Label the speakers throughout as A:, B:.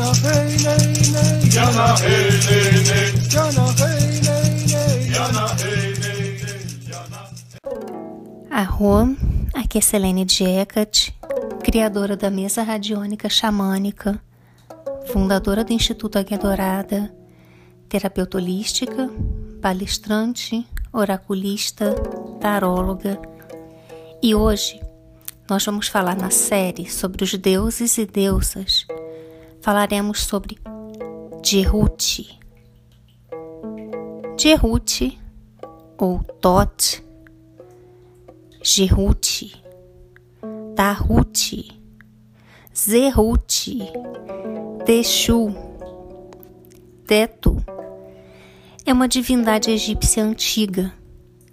A: Jana hey nay nay.
B: Jana hey nay nay.
A: Jana hey nay nay.
B: Jana hey nay nay. Jana.
C: Arro, aqui é Selene Diecat, criadora da mesa radiônica xamânica, fundadora do Instituto Águia Dourada, terapeuta holística, palestrante, oraculista, taróloga. E hoje nós vamos falar na série sobre os deuses e deusas. Falaremos sobre Jehuti. Jehuti ou Tot, Jehuti, Tahuti, Zehuti, Teshu, Teto é uma divindade egípcia antiga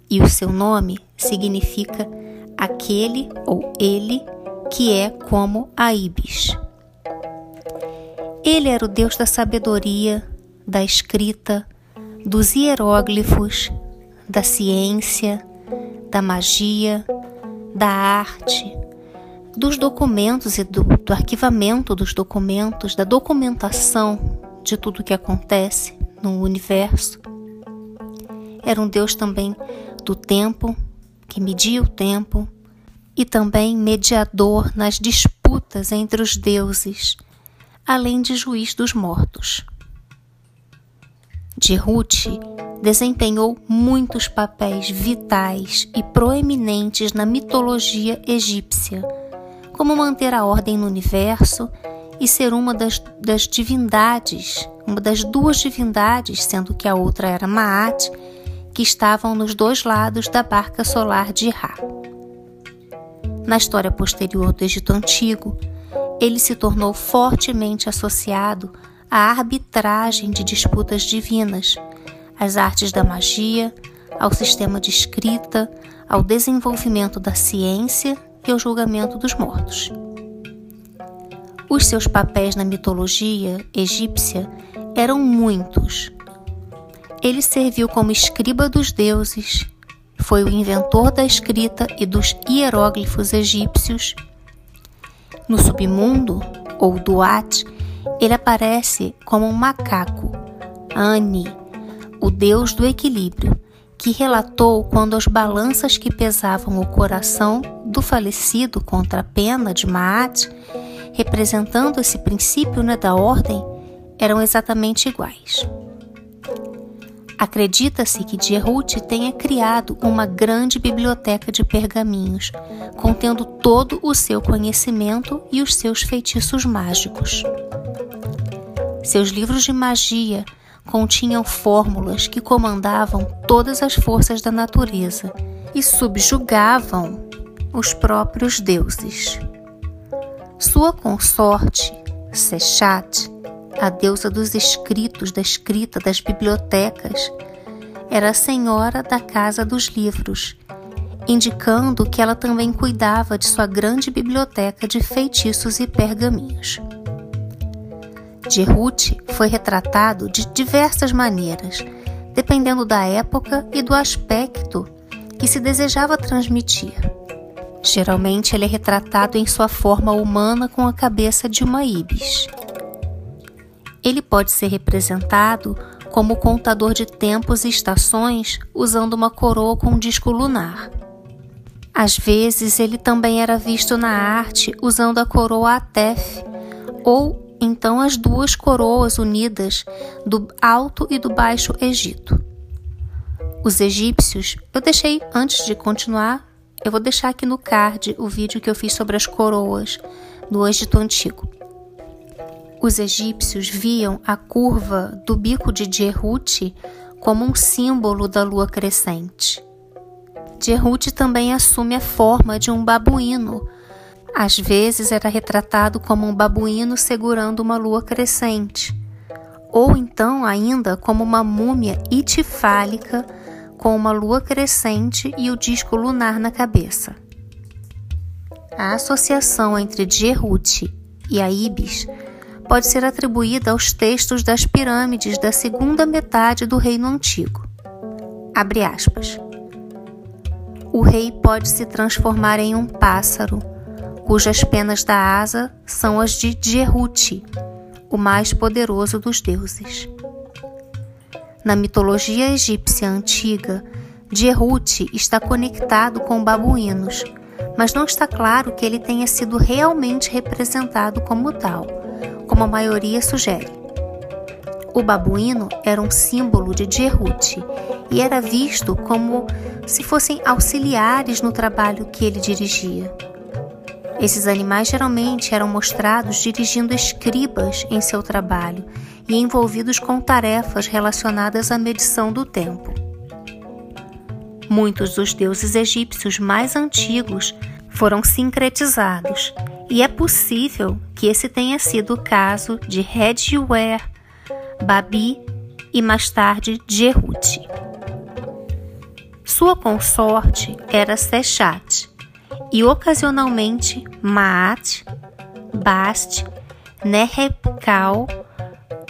C: e o seu nome significa aquele ou ele que é como a Ibis. Ele era o deus da sabedoria, da escrita, dos hieróglifos, da ciência, da magia, da arte, dos documentos e do, do arquivamento dos documentos, da documentação de tudo o que acontece no universo. Era um Deus também do tempo, que media o tempo, e também mediador nas disputas entre os deuses, além de juiz dos mortos. Jehuti desempenhou muitos papéis vitais e proeminentes na mitologia egípcia, como manter a ordem no universo e ser uma das, das divindades, uma das duas divindades, sendo que a outra era Maat, que estavam nos dois lados da barca solar de Ra. Na história posterior do Egito Antigo, ele se tornou fortemente associado à arbitragem de disputas divinas, às artes da magia, ao sistema de escrita, ao desenvolvimento da ciência e ao julgamento dos mortos. Os seus papéis na mitologia egípcia eram muitos. Ele serviu como escriba dos deuses, foi o inventor da escrita e dos hieróglifos egípcios. No submundo, ou Duat, ele aparece como um macaco, Ani, o deus do equilíbrio, que relatou quando as balanças que pesavam o coração do falecido contra a pena de Maat representando esse princípio né, da ordem, eram exatamente iguais. Acredita-se que Dierhut tenha criado uma grande biblioteca de pergaminhos, contendo todo o seu conhecimento e os seus feitiços mágicos. Seus livros de magia continham fórmulas que comandavam todas as forças da natureza e subjugavam os próprios deuses. Sua consorte, Sechat, a deusa dos escritos, da escrita, das bibliotecas, era a senhora da casa dos livros, indicando que ela também cuidava de sua grande biblioteca de feitiços e pergaminhos. Jehut foi retratado de diversas maneiras, dependendo da época e do aspecto que se desejava transmitir. Geralmente ele é retratado em sua forma humana com a cabeça de uma ibis. Ele pode ser representado como contador de tempos e estações usando uma coroa com um disco lunar. Às vezes ele também era visto na arte usando a coroa Atef, ou então as duas coroas unidas do Alto e do Baixo Egito. Os egípcios, eu deixei antes de continuar eu vou deixar aqui no card o vídeo que eu fiz sobre as coroas do Egito Antigo. Os egípcios viam a curva do bico de Djerut como um símbolo da lua crescente. Djerut também assume a forma de um babuíno. Às vezes era retratado como um babuíno segurando uma lua crescente, ou então ainda como uma múmia itifálica com uma lua crescente e o disco lunar na cabeça. A associação entre Djerut e a Ibis pode ser atribuída aos textos das pirâmides da segunda metade do Reino Antigo. Abre aspas. O rei pode se transformar em um pássaro, cujas penas da asa são as de Djerut, o mais poderoso dos deuses. Na mitologia egípcia antiga, Djerut está conectado com babuínos, mas não está claro que ele tenha sido realmente representado como tal, como a maioria sugere. O babuíno era um símbolo de Djerut e era visto como se fossem auxiliares no trabalho que ele dirigia. Esses animais geralmente eram mostrados dirigindo escribas em seu trabalho e envolvidos com tarefas relacionadas à medição do tempo. Muitos dos deuses egípcios mais antigos foram sincretizados, e é possível que esse tenha sido o caso de Hedware, Babi e mais tarde Jehut. Sua consorte era Sechat e ocasionalmente Maat, Bast, Nehebkal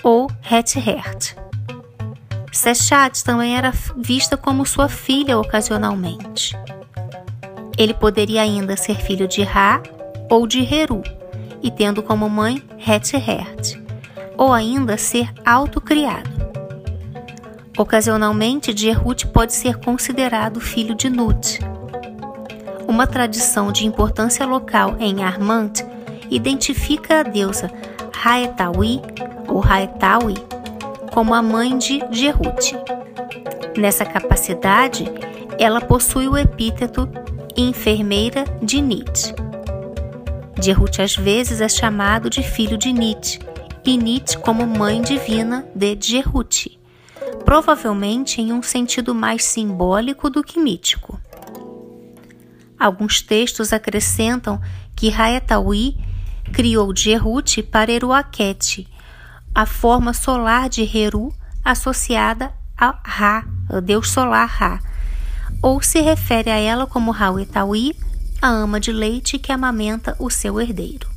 C: ou Hethert. Sechat também era vista como sua filha ocasionalmente. Ele poderia ainda ser filho de Ra ou de Heru, e tendo como mãe Hethert, ou ainda ser autocriado. Ocasionalmente, Jehut pode ser considerado filho de Nut. Uma tradição de importância local em Armant identifica a deusa Haetawi ou Haetawi como a mãe de Jehut. Nessa capacidade, ela possui o epíteto enfermeira de Nit. Jehut às vezes é chamado de filho de Nit, e Nit como mãe divina de Jehut, provavelmente em um sentido mais simbólico do que mítico. Alguns textos acrescentam que Haetawi criou Jehut para Eruaquete, a forma solar de Heru associada a Ra, o deus solar Ra, ou se refere a ela como Hauetawi, a ama de leite que amamenta o seu herdeiro.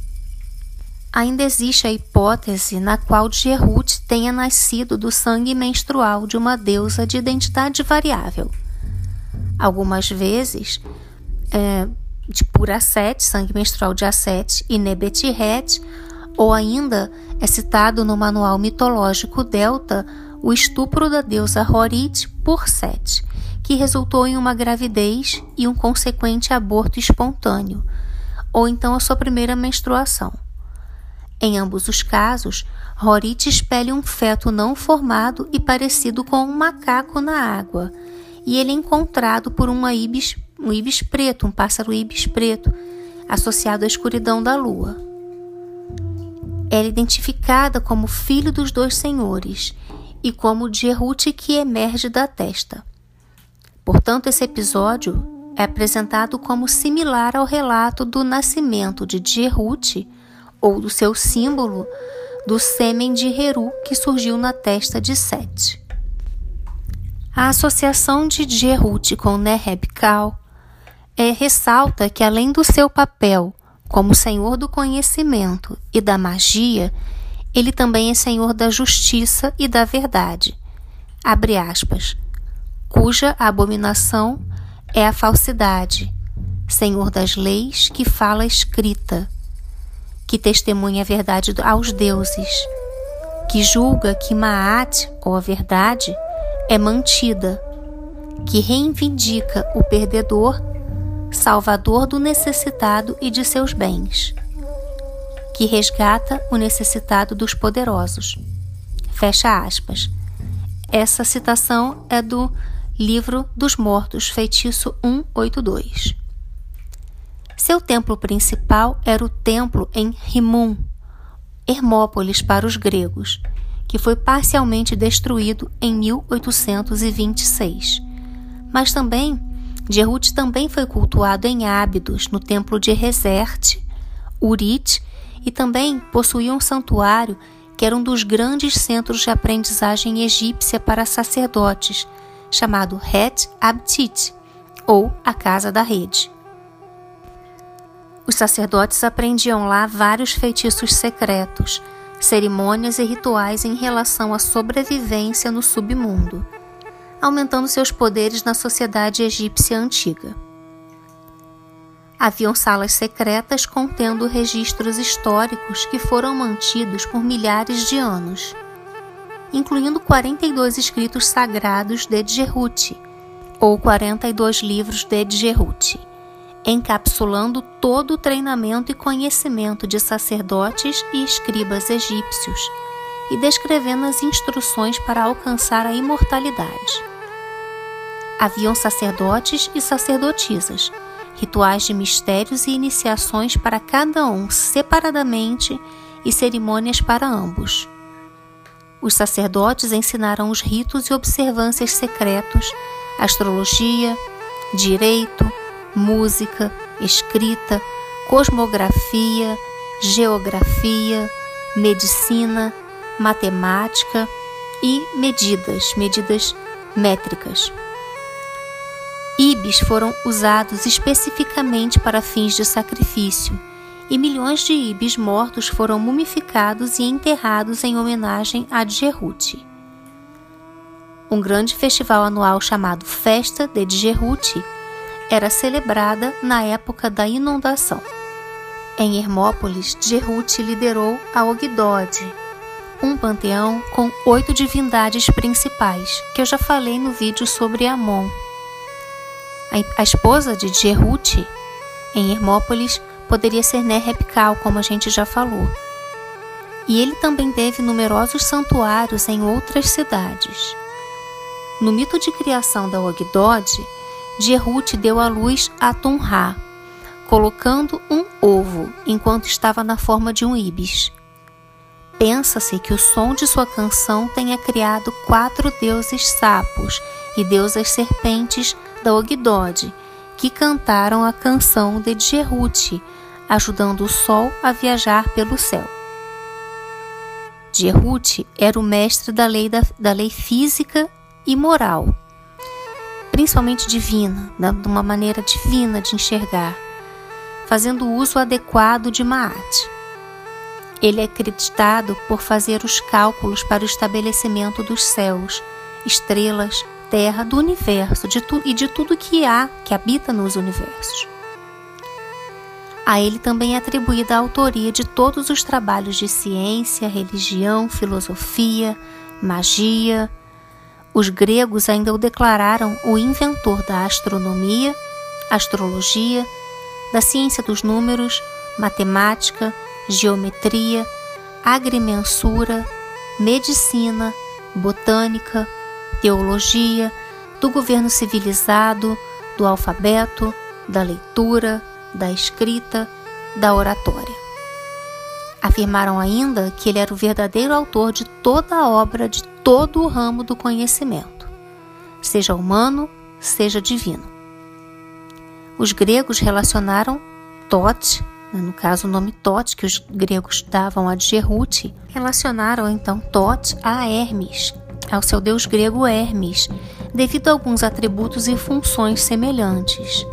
C: Ainda existe a hipótese na qual Jehut tenha nascido do sangue menstrual de uma deusa de identidade variável. Algumas vezes, é, de por Aset, sangue menstrual de Aset, e Nebetiret, ou ainda é citado no manual mitológico Delta o estupro da deusa Horit por Set, que resultou em uma gravidez e um consequente aborto espontâneo, ou então a sua primeira menstruação. Em ambos os casos, Horit espelha um feto não formado e parecido com um macaco na água, e ele é encontrado por uma ibis, um ibis preto, um pássaro ibis preto, associado à escuridão da lua era identificada como filho dos dois senhores e como Jehut que emerge da testa. Portanto, esse episódio é apresentado como similar ao relato do nascimento de Jehut ou do seu símbolo do sêmen de Heru que surgiu na testa de Set. A associação de Jehut com Nehebkal é, ressalta que, além do seu papel como Senhor do conhecimento e da magia, ele também é Senhor da justiça e da verdade. Abre aspas. Cuja abominação é a falsidade, Senhor das leis que fala escrita, que testemunha a verdade aos deuses, que julga que Maat, ou a verdade, é mantida, que reivindica o perdedor salvador do necessitado e de seus bens, que resgata o necessitado dos poderosos. Fecha aspas. Essa citação é do Livro dos Mortos, feitiço 182. Seu templo principal era o templo em Rimum, Hermópolis para os gregos, que foi parcialmente destruído em 1826. Mas também Jehut também foi cultuado em Ábidos, no templo de Reserte, Urit, e também possuía um santuário que era um dos grandes centros de aprendizagem egípcia para sacerdotes, chamado Het Abtit, ou a Casa da Rede. Os sacerdotes aprendiam lá vários feitiços secretos, cerimônias e rituais em relação à sobrevivência no submundo aumentando seus poderes na sociedade egípcia antiga. Haviam salas secretas contendo registros históricos que foram mantidos por milhares de anos, incluindo 42 escritos sagrados de Djerut, ou 42 livros de Djerut, encapsulando todo o treinamento e conhecimento de sacerdotes e escribas egípcios e descrevendo as instruções para alcançar a imortalidade. Haviam sacerdotes e sacerdotisas rituais de mistérios e iniciações para cada um separadamente e cerimônias para ambos. Os sacerdotes ensinaram os ritos e observâncias secretos, astrologia, direito, música, escrita, cosmografia, geografia, medicina, matemática e medidas, medidas métricas. Ibis foram usados especificamente para fins de sacrifício, e milhões de ibis mortos foram mumificados e enterrados em homenagem a Djerut. Um grande festival anual chamado Festa de Djerut era celebrada na época da inundação. Em Hermópolis, Djerut liderou a Ogdode, um panteão com oito divindades principais, que eu já falei no vídeo sobre Amon. A esposa de Djerut, em Hermópolis, poderia ser Nerepkal, como a gente já falou. E ele também teve numerosos santuários em outras cidades. No mito de criação da Ogdod, Djerut deu à luz a Tunra, colocando um ovo enquanto estava na forma de um ibis. Pensa-se que o som de sua canção tenha criado quatro deuses sapos e deusas serpentes da Ogdod, que cantaram a canção de Djerut, ajudando o sol a viajar pelo céu. Djerut era o mestre da lei, da, da lei física e moral, principalmente divina, de uma maneira divina de enxergar, fazendo uso adequado de Maat. Ele é acreditado por fazer os cálculos para o estabelecimento dos céus, estrelas, terra, do universo de e de tudo que há, que habita nos universos. A ele também é atribuída a autoria de todos os trabalhos de ciência, religião, filosofia, magia. Os gregos ainda o declararam o inventor da astronomia, astrologia, da ciência dos números, matemática, geometria, agrimensura, medicina, botânica, teologia, do governo civilizado, do alfabeto, da leitura, da escrita, da oratória. Afirmaram ainda que ele era o verdadeiro autor de toda a obra de todo o ramo do conhecimento, seja humano, seja divino. Os gregos relacionaram Tote, né, no caso o nome Tote que os gregos davam a Djerut, relacionaram então Tote a Hermes, ao seu deus grego Hermes, devido a alguns atributos e funções semelhantes.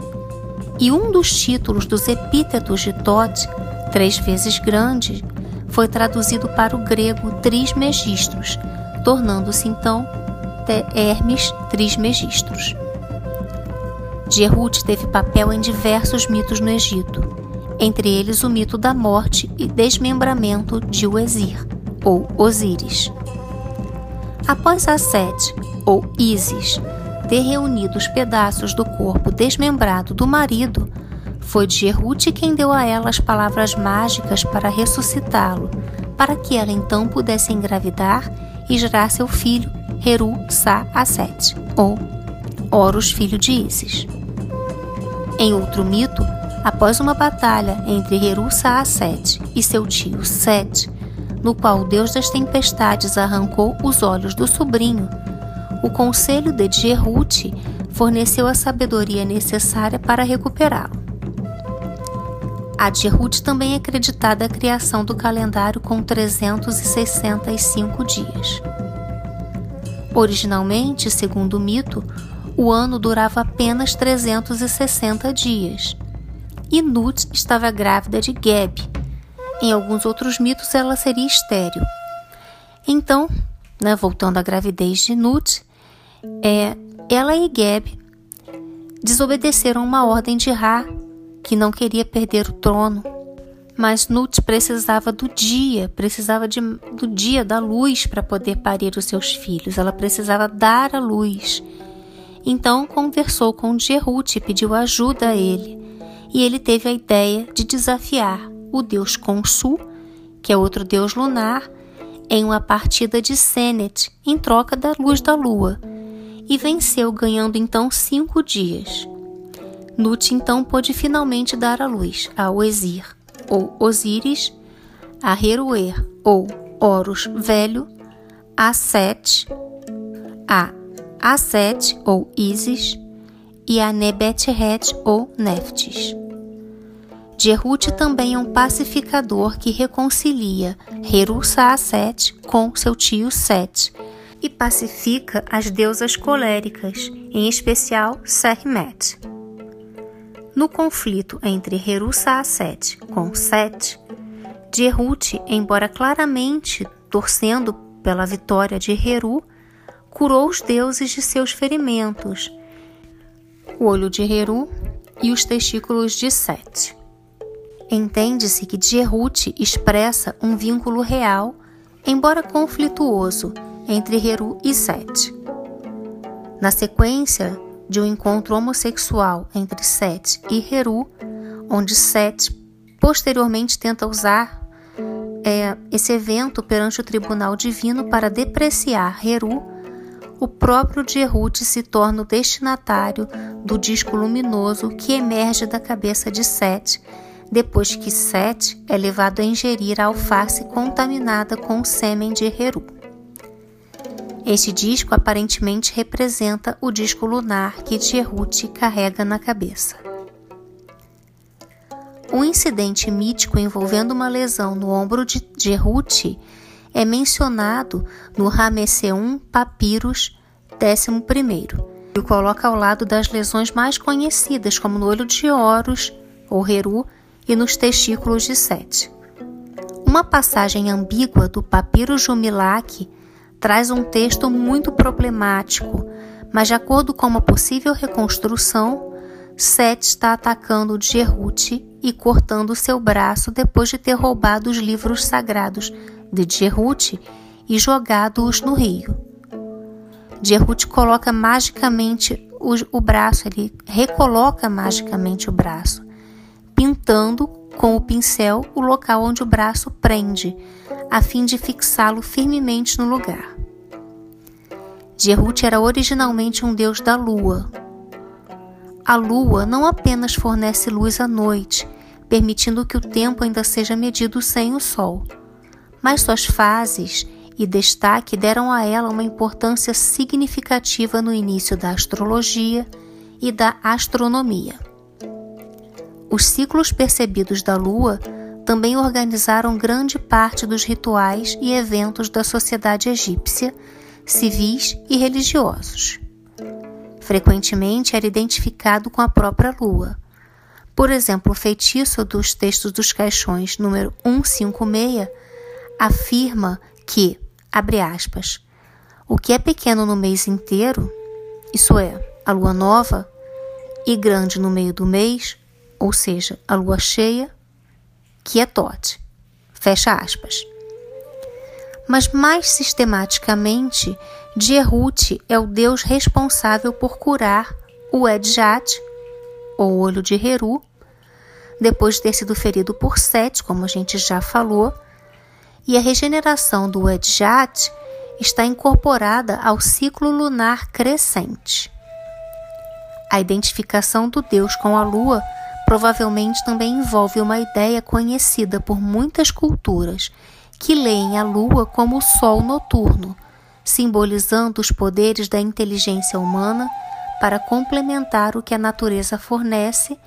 C: E um dos títulos dos epítetos de Tote, três vezes grande, foi traduzido para o grego Trismegistros, tornando-se então Hermes Trismegistros. Djerut teve papel em diversos mitos no Egito, entre eles o mito da morte e desmembramento de Uezir, ou Osíris. Após a Sete, ou Isis, ter reunido os pedaços do corpo desmembrado do marido, foi Djerut quem deu a ela as palavras mágicas para ressuscitá-lo, para que ela então pudesse engravidar e gerar seu filho, Heru Sa Aset, ou Horus, filho de Isis. Em outro mito, após uma batalha entre Heru Sa Aset e seu tio Set, no qual o deus das tempestades arrancou os olhos do sobrinho, o conselho de Djerut forneceu a sabedoria necessária para recuperá-lo. A Djerut também é acreditada a criação do calendário com 365 dias. Originalmente, segundo o mito, o ano durava apenas 360 dias. E Nut estava grávida de Geb, em alguns outros mitos, ela seria estéril. Então, né, voltando à gravidez de Nut, é, ela e Geb desobedeceram uma ordem de Ra, que não queria perder o trono. Mas Nut precisava do dia, precisava de, do dia da luz para poder parir os seus filhos. Ela precisava dar a luz. Então conversou com Jerut e pediu ajuda a ele. E ele teve a ideia de desafiar o deus Consu, que é outro deus lunar, em uma partida de Senet em troca da luz da lua, e venceu, ganhando então cinco dias. Nut então pôde finalmente dar a luz a Oesir, ou Osíris, a Heruer, ou Horus Velho, a Set, a Aset, ou Isis, e a Nebetret, ou Neftis. Jehut também é um pacificador que reconcilia Heru Saaset com seu tio Set e pacifica as deusas coléricas, em especial Sermet. No conflito entre Heru Saaset com Set, Jehut, embora claramente torcendo pela vitória de Heru, curou os deuses de seus ferimentos, o olho de Heru e os testículos de Set. Entende-se que Jehut expressa um vínculo real, embora conflituoso, entre Heru e Set. Na sequência, de um encontro homossexual entre Set e Heru, onde Set posteriormente tenta usar é, esse evento perante o tribunal divino para depreciar Heru, o próprio Jehut se torna o destinatário do disco luminoso que emerge da cabeça de Set, depois que Set é levado a ingerir a alface contaminada com o sêmen de Heru. Este disco aparentemente representa o disco lunar que Jehut carrega na cabeça. Um incidente mítico envolvendo uma lesão no ombro de Jehut é mencionado no Ramesseum Papyrus 11, que o coloca ao lado das lesões mais conhecidas, como no olho de Horus, ou Heru, e nos testículos de Set. Uma passagem ambígua do Papiro Jumilak traz um texto muito problemático, mas de acordo com uma possível reconstrução, Seth está atacando Jehut e cortando seu braço depois de ter roubado os livros sagrados de Jehut e jogado-os no rio. Jehut coloca magicamente o, o braço, ele recoloca magicamente o braço, pintando com o pincel o local onde o braço prende, a fim de fixá-lo firmemente no lugar. Jehut era originalmente um deus da lua. A lua não apenas fornece luz à noite, permitindo que o tempo ainda seja medido sem o sol, mas suas fases e destaque deram a ela uma importância significativa no início da astrologia e da astronomia. Os ciclos percebidos da lua também organizaram grande parte dos rituais e eventos da sociedade egípcia, civis e religiosos. Frequentemente era identificado com a própria lua. Por exemplo, o feitiço dos textos dos caixões número 156 afirma que, abre aspas, o que é pequeno no mês inteiro, isso é, a lua nova, e grande no meio do mês, ou seja, a lua cheia, que é Todd. Fecha aspas. Mas mais sistematicamente, Dierhut é o deus responsável por curar o Edjat, ou olho de Heru, depois de ter sido ferido por Set, como a gente já falou, e a regeneração do Edjat está incorporada ao ciclo lunar crescente. A identificação do deus com a lua provavelmente também envolve uma ideia conhecida por muitas culturas, que leem a lua como o sol noturno, simbolizando os poderes da inteligência humana para complementar o que a natureza fornece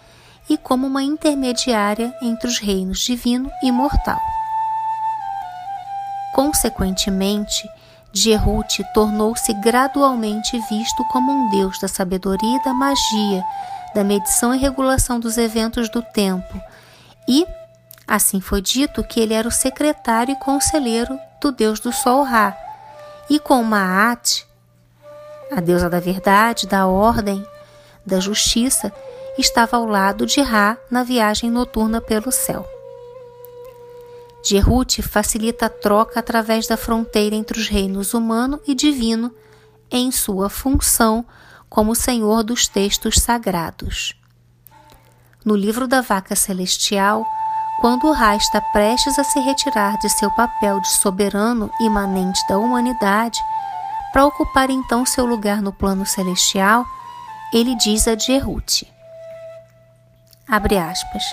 C: e como uma intermediária entre os reinos divino e mortal. Consequentemente, Jehut tornou-se gradualmente visto como um deus da sabedoria e da magia da medição e regulação dos eventos do tempo, e, assim foi dito, que ele era o secretário e conselheiro do deus do sol Ra, e com Maat, a deusa da verdade, da ordem, da justiça, estava ao lado de Ra na viagem noturna pelo céu. Jehut facilita a troca através da fronteira entre os reinos humano e divino em sua função como senhor dos textos sagrados. No livro da Vaca Celestial, quando Ra está prestes a se retirar de seu papel de soberano imanente da humanidade, para ocupar então seu lugar no plano celestial, ele diz a Jehut, abre aspas,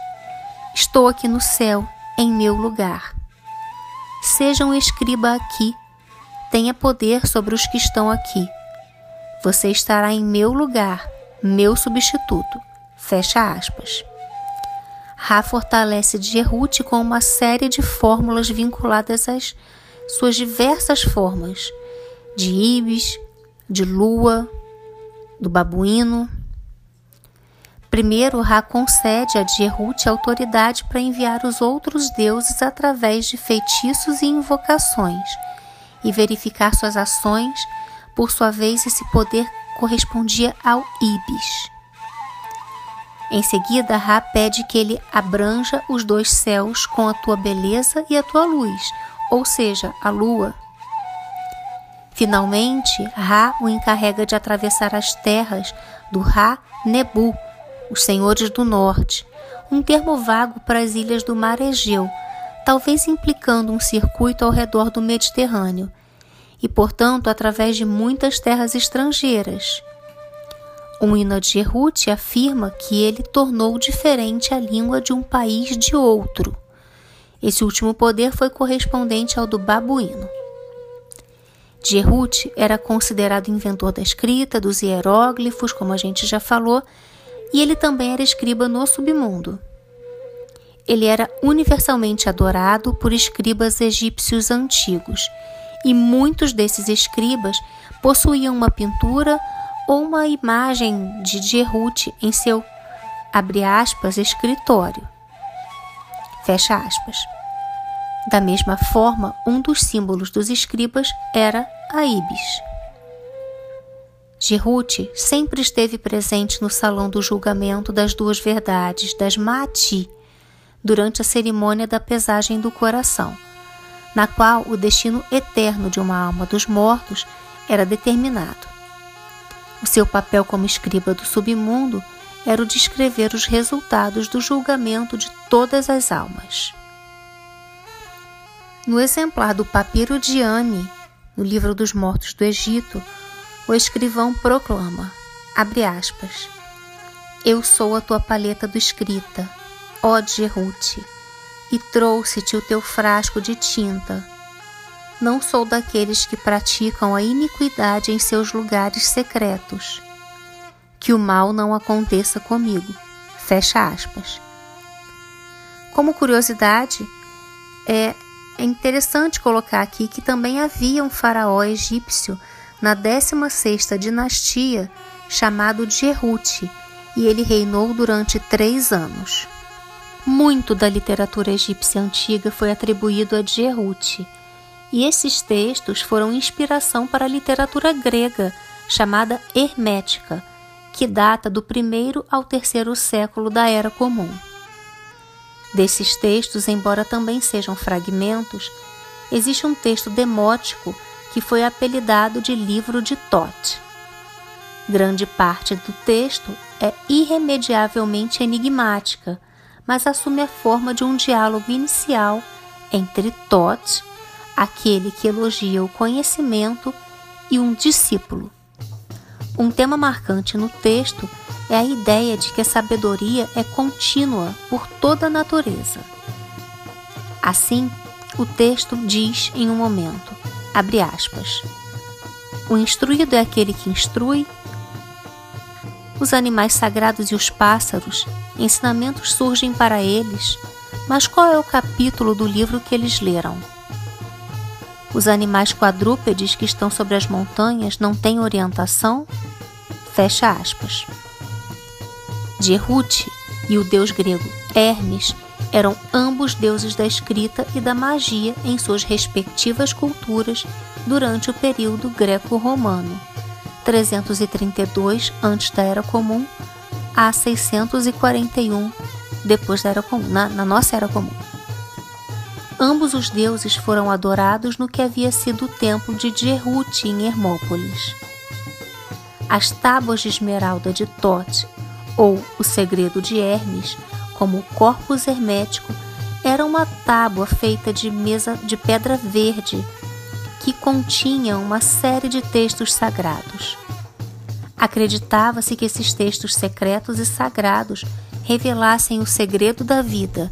C: Estou aqui no céu em meu lugar. Seja um escriba aqui, tenha poder sobre os que estão aqui. Você estará em meu lugar, meu substituto. Fecha aspas. Ra fortalece Jehut com uma série de fórmulas vinculadas às suas diversas formas de ibis, de lua, do babuíno, Primeiro, Ra concede a Djerut autoridade para enviar os outros deuses através de feitiços e invocações e verificar suas ações. Por sua vez, esse poder correspondia ao Ibis. Em seguida, Ra pede que ele abranja os dois céus com a tua beleza e a tua luz, ou seja, a lua. Finalmente, Ra o encarrega de atravessar as terras do Ra Nebu, os senhores do norte, um termo vago para as ilhas do mar Egeu, talvez implicando um circuito ao redor do Mediterrâneo, e portanto através de muitas terras estrangeiras. Um hino de Erut afirma que ele tornou diferente a língua de um país de outro. Esse último poder foi correspondente ao do babuíno. Djerut era considerado inventor da escrita, dos hieróglifos, como a gente já falou, e ele também era escriba no submundo. Ele era universalmente adorado por escribas egípcios antigos, e muitos desses escribas possuíam uma pintura ou uma imagem de Djerut em seu, abre aspas, escritório. Fecha aspas. Da mesma forma, um dos símbolos dos escribas era a ibis. Gerute sempre esteve presente no salão do julgamento das duas verdades, das Mati, durante a cerimônia da pesagem do coração, na qual o destino eterno de uma alma dos mortos era determinado. O seu papel como escriba do submundo era o de escrever os resultados do julgamento de todas as almas. No exemplar do Papiro de Ani, no Livro dos Mortos do Egito, o escrivão proclama, abre aspas, Eu sou a tua paleta do escrita, ó Djerute, e trouxe-te o teu frasco de tinta. Não sou daqueles que praticam a iniquidade em seus lugares secretos. Que o mal não aconteça comigo. Fecha aspas. Como curiosidade, é interessante colocar aqui que também havia um faraó egípcio na 16ª dinastia, chamado Djerut, e ele reinou durante três anos. Muito da literatura egípcia antiga foi atribuído a Djerut, e esses textos foram inspiração para a literatura grega, chamada Hermética, que data do primeiro ao terceiro século da Era Comum. Desses textos, embora também sejam fragmentos, existe um texto demótico que foi apelidado de livro de Tote. Grande parte do texto é irremediavelmente enigmática, mas assume a forma de um diálogo inicial entre Tote, aquele que elogia o conhecimento, e um discípulo. Um tema marcante no texto é a ideia de que a sabedoria é contínua por toda a natureza. Assim, o texto diz em um momento: Abre aspas. O instruído é aquele que instrui. Os animais sagrados e os pássaros, ensinamentos surgem para eles, mas qual é o capítulo do livro que eles leram? Os animais quadrúpedes que estão sobre as montanhas não têm orientação? Fecha aspas. E o deus grego Hermes eram ambos deuses da escrita e da magia em suas respectivas culturas durante o período greco-romano, 332 antes da Era Comum a 641 depois da era comum, na, na nossa era comum. Ambos os deuses foram adorados no que havia sido o templo de Djerut em Hermópolis. As tábuas de esmeralda de Tote, ou o segredo de Hermes, como o corpus hermético, era uma tábua feita de mesa de pedra verde que continha uma série de textos sagrados. Acreditava-se que esses textos secretos e sagrados revelassem o segredo da vida,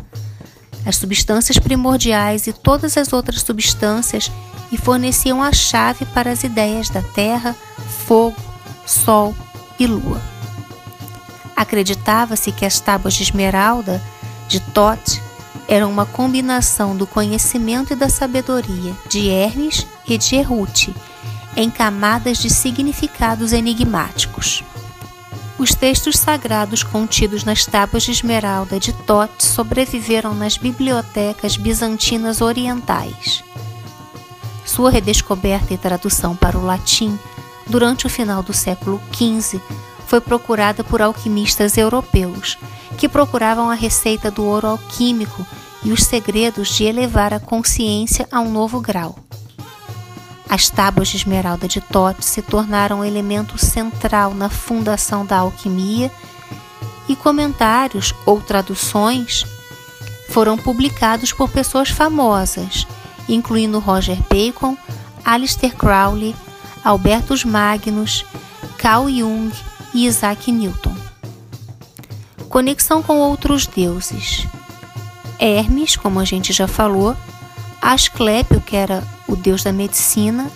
C: as substâncias primordiais e todas as outras substâncias e forneciam a chave para as ideias da terra, fogo, sol e lua. Acreditava-se que as tábuas de esmeralda de Tote eram uma combinação do conhecimento e da sabedoria de Hermes e de Erute, em camadas de significados enigmáticos. Os textos sagrados contidos nas tábuas de esmeralda de Tote sobreviveram nas bibliotecas bizantinas orientais. Sua redescoberta e tradução para o latim durante o final do século XV foi procurada por alquimistas europeus, que procuravam a receita do ouro alquímico e os segredos de elevar a consciência a um novo grau. As tábuas de esmeralda de Tote se tornaram um elemento central na fundação da alquimia e comentários ou traduções foram publicados por pessoas famosas, incluindo Roger Bacon, Aleister Crowley, Albertus Magnus, Carl Jung e Isaac Newton. Conexão com outros deuses. Hermes, como a gente já falou, Asclépio, que era o deus da medicina,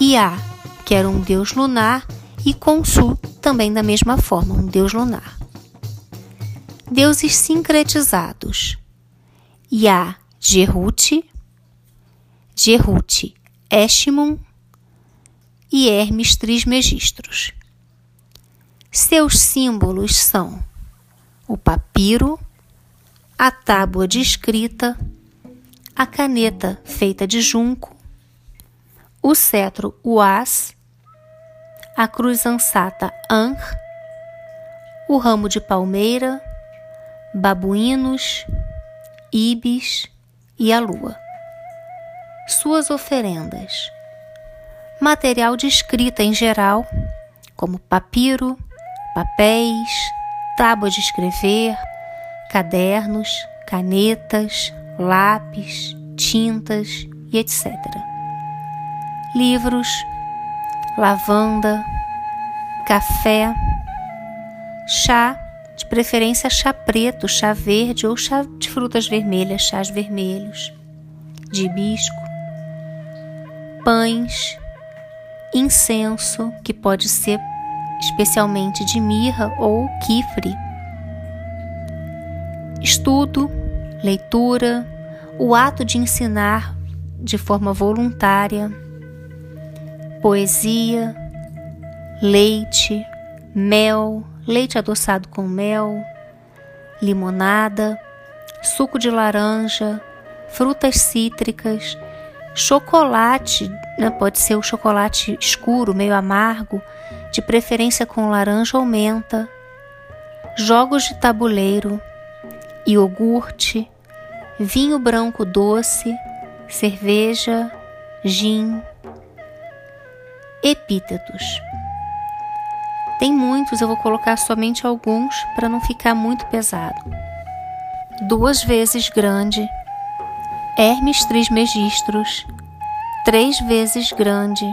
C: Iá, que era um deus lunar, e Consu, também da mesma forma, um deus lunar. Deuses sincretizados. Iá, Gerute, Gerute, Eshmun e Hermes Trismegistros. Seus símbolos são o papiro, a tábua de escrita, a caneta feita de junco, o cetro uas, a cruz ansata anr, o ramo de palmeira, babuínos, ibis e a lua. Suas oferendas: material de escrita em geral, como papiro, papéis, tábuas de escrever, cadernos, canetas, lápis, tintas e etc. Livros, lavanda, café, chá, de preferência chá preto, chá verde ou chá de frutas vermelhas, chás vermelhos, de hibisco, pães, incenso, que pode ser especialmente de mirra ou quifre, estudo, leitura, o ato de ensinar de forma voluntária, poesia, leite, mel, leite adoçado com mel, limonada, suco de laranja, frutas cítricas, chocolate, né, pode ser o chocolate escuro, meio amargo, de preferência com laranja ou menta, jogos de tabuleiro, iogurte, vinho branco doce, cerveja, gin. Epítetos. Tem muitos, eu vou colocar somente alguns para não ficar muito pesado. Duas vezes grande, Hermes Trismegistros, três vezes grande,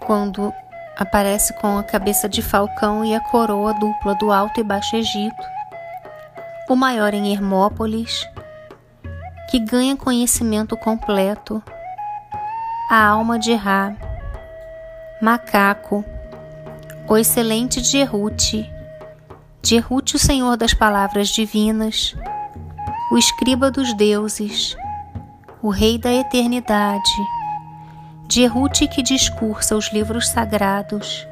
C: quando aparece com a cabeça de falcão e a coroa dupla do Alto e Baixo Egito o maior em Hermópolis, que ganha conhecimento completo, a alma de Ra, Macaco, o excelente Djerute, Djerute o Senhor das palavras divinas, o escriba dos deuses, o Rei da eternidade, Djerute que discursa os livros sagrados,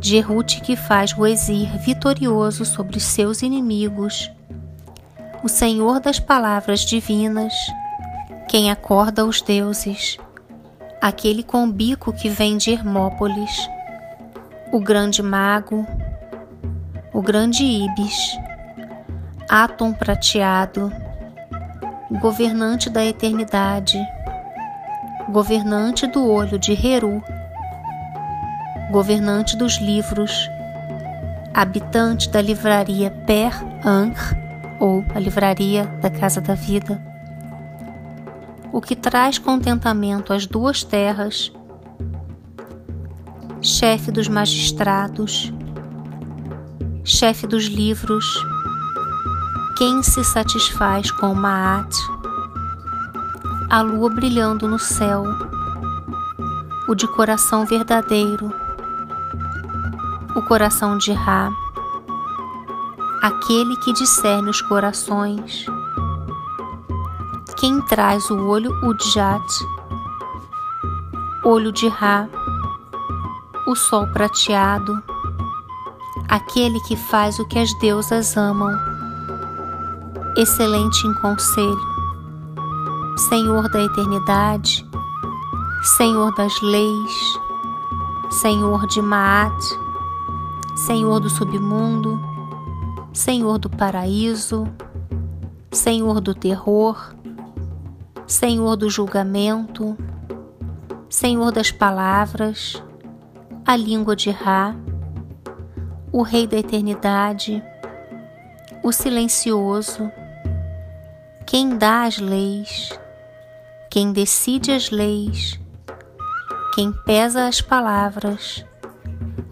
C: Gerute que faz o exir vitorioso sobre seus inimigos, o Senhor das palavras divinas, quem acorda os deuses, aquele com bico que vem de Hermópolis, o grande mago, o grande Ibis, Atom prateado, governante da eternidade, governante do olho de Heru, governante dos livros, habitante da livraria Per Ankh, ou a livraria da Casa da Vida, o que traz contentamento às duas terras, chefe dos magistrados, chefe dos livros, quem se satisfaz com Maat, a lua brilhando no céu, o de coração verdadeiro, o coração de Ra, aquele que discerne os corações, quem traz o olho Udjat, olho de Ra, o sol prateado, aquele que faz o que as deusas amam, excelente em conselho, Senhor da eternidade, Senhor das leis, Senhor de Maat, Senhor do submundo, Senhor do paraíso, Senhor do terror, Senhor do julgamento, Senhor das palavras, a língua de Ra, o Rei da eternidade, o silencioso, quem dá as leis, quem decide as leis, quem pesa as palavras,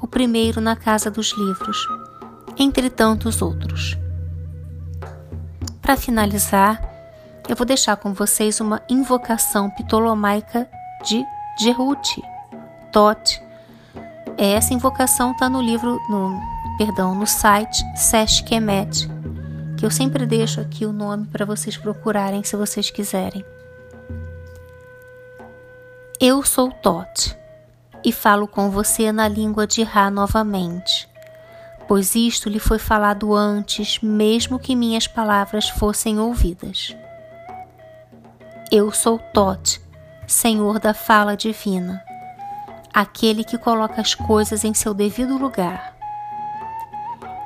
C: o primeiro na casa dos livros, entre tantos outros. Para finalizar, eu vou deixar com vocês uma invocação ptolomaica de Jehuti, Tot. Essa invocação está no livro, no, perdão, no site Sesh Kemet, que eu sempre deixo aqui o nome para vocês procurarem se vocês quiserem. Eu sou Tot e falo com você na língua de Ra novamente, pois isto lhe foi falado antes, mesmo que minhas palavras fossem ouvidas. Eu sou Tot, Senhor da fala divina, aquele que coloca as coisas em seu devido lugar.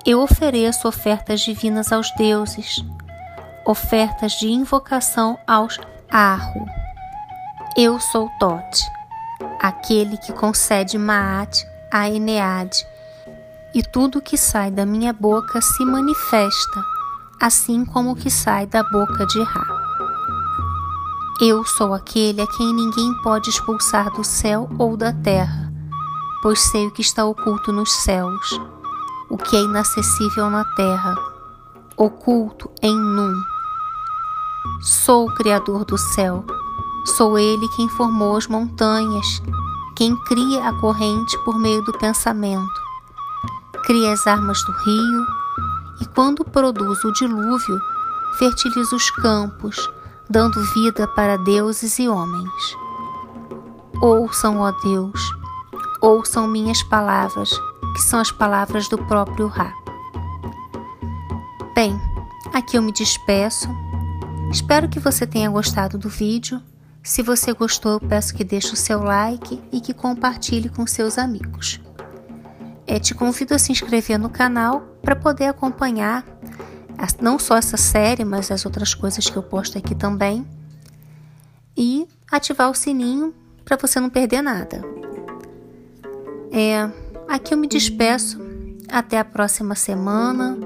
C: Eu ofereço ofertas divinas aos deuses, ofertas de invocação aos Arro. Eu sou Tot, aquele que concede Maat a Enead, e tudo que sai da minha boca se manifesta, assim como o que sai da boca de Ra. Eu sou aquele a quem ninguém pode expulsar do céu ou da terra, pois sei o que está oculto nos céus, o que é inacessível na terra, oculto em Num. Sou o Criador do céu, sou Ele quem formou as montanhas, quem cria a corrente por meio do pensamento, cria as armas do rio e, quando produz o dilúvio, fertiliza os campos dando vida para deuses e homens. Ouçam, ó Deus, ouçam minhas palavras, que são as palavras do próprio Ra. Bem, aqui eu me despeço. Espero que você tenha gostado do vídeo. Se você gostou, peço que deixe o seu like e que compartilhe com seus amigos. É, te convido a se inscrever no canal para poder acompanhar não só essa série, mas as outras coisas que eu posto aqui também. E ativar o sininho para você não perder nada. É, aqui eu me despeço. Até a próxima semana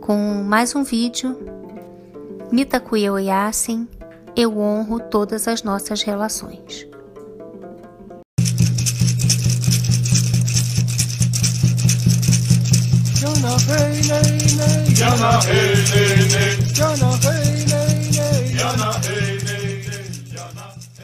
C: com mais um vídeo. Mitakuya Oyasin, eu honro todas as nossas relações.
A: Hey,
B: hey, hey, hey.